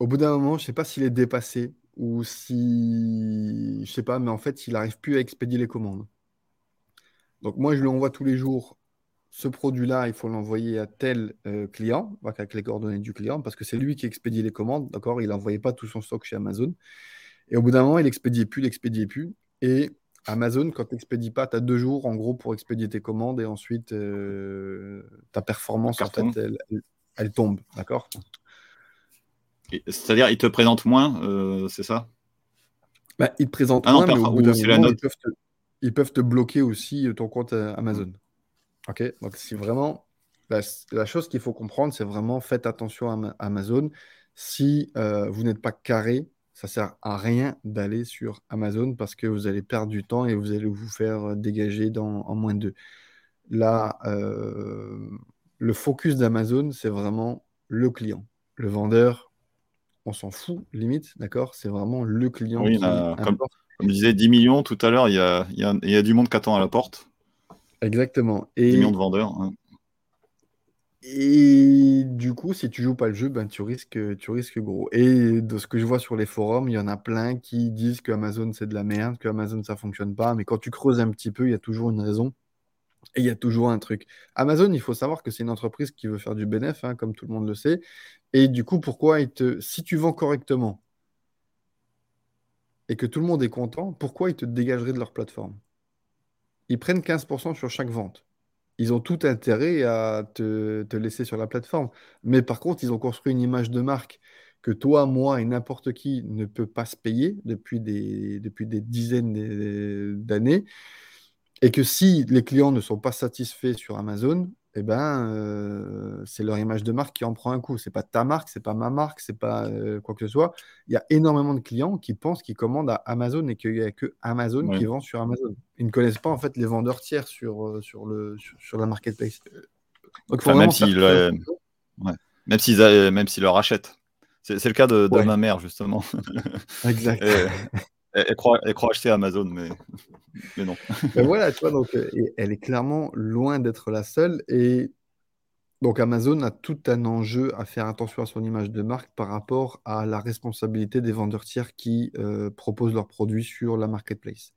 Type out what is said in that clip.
au bout d'un moment, je sais pas s'il est dépassé ou si, je sais pas, mais en fait, il n'arrive plus à expédier les commandes. Donc moi, je lui envoie tous les jours ce produit-là, il faut l'envoyer à tel euh, client, avec les coordonnées du client, parce que c'est lui qui expédie les commandes, d'accord? Il n'envoyait pas tout son stock chez Amazon. Et au bout d'un moment, il expédiait plus, il expédiait plus. Et Amazon, quand tu n'expédies pas, tu as deux jours en gros pour expédier tes commandes et ensuite euh, ta performance, en fait, elle, tombe, d'accord? C'est-à-dire, il te présente moins, euh, c'est ça? Bah, Il te présente ah moins, mais au bout d'un moment, ils peuvent, te, ils peuvent, te, bloquer aussi ton compte Amazon. Ok, donc c'est vraiment la, chose qu'il faut comprendre, c'est vraiment faites attention à, Amazon. Si euh, vous n'êtes pas carré, ça sert à rien d'aller sur Amazon parce que vous allez perdre du temps et vous allez vous faire dégager dans, en moins de deux. Là, euh, le focus d'Amazon, c'est vraiment le client. Le vendeur, on s'en fout, limite, d'accord? C'est vraiment le client. Oui, comme, comme, je disais, 10 millions tout à l'heure, il y a, y, a, y a, du monde qui attend à la porte. Exactement. Et... millions de vendeurs. Hein. Et du coup, si tu joues pas le jeu, ben, tu, risques, tu risques gros. Et de ce que je vois sur les forums, il y en a plein qui disent que Amazon c'est de la merde, que Amazon ça fonctionne pas. Mais quand tu creuses un petit peu, il y a toujours une raison. Et il y a toujours un truc. Amazon, il faut savoir que c'est une entreprise qui veut faire du bénéfice, hein, comme tout le monde le sait. Et du coup, pourquoi il te... si tu vends correctement et que tout le monde est content, pourquoi ils te dégageraient de leur plateforme? Ils prennent 15% sur chaque vente. Ils ont tout intérêt à te, laisser sur la plateforme. Mais par contre, ils ont construit une image de marque que toi, moi et n'importe qui ne peut pas se payer depuis des, depuis des dizaines d'années. Et que si les clients ne sont pas satisfaits sur Amazon, eh ben, euh, c'est leur image de marque qui en prend un coup. C'est pas ta marque, c'est pas ma marque, c'est pas euh, quoi que ce soit. Il y a énormément de clients qui pensent qu'ils commandent à Amazon et qu'il n'y a que Amazon qui vend sur Amazon. Ils ne connaissent pas en fait les vendeurs tiers sur, euh, sur, le, sur, la marketplace. Donc, même s'ils même s'ils même s'ils leur achètent. C'est le cas de, ma mère justement. exact. Elle, croit, elle, croit, acheter Amazon, mais, mais non. Ben voilà, tu vois, donc, euh, elle est clairement loin d'être la seule. Et donc Amazon a tout un enjeu à faire attention à son image de marque par rapport à la responsabilité des vendeurs tiers qui euh, proposent leurs produits sur la marketplace.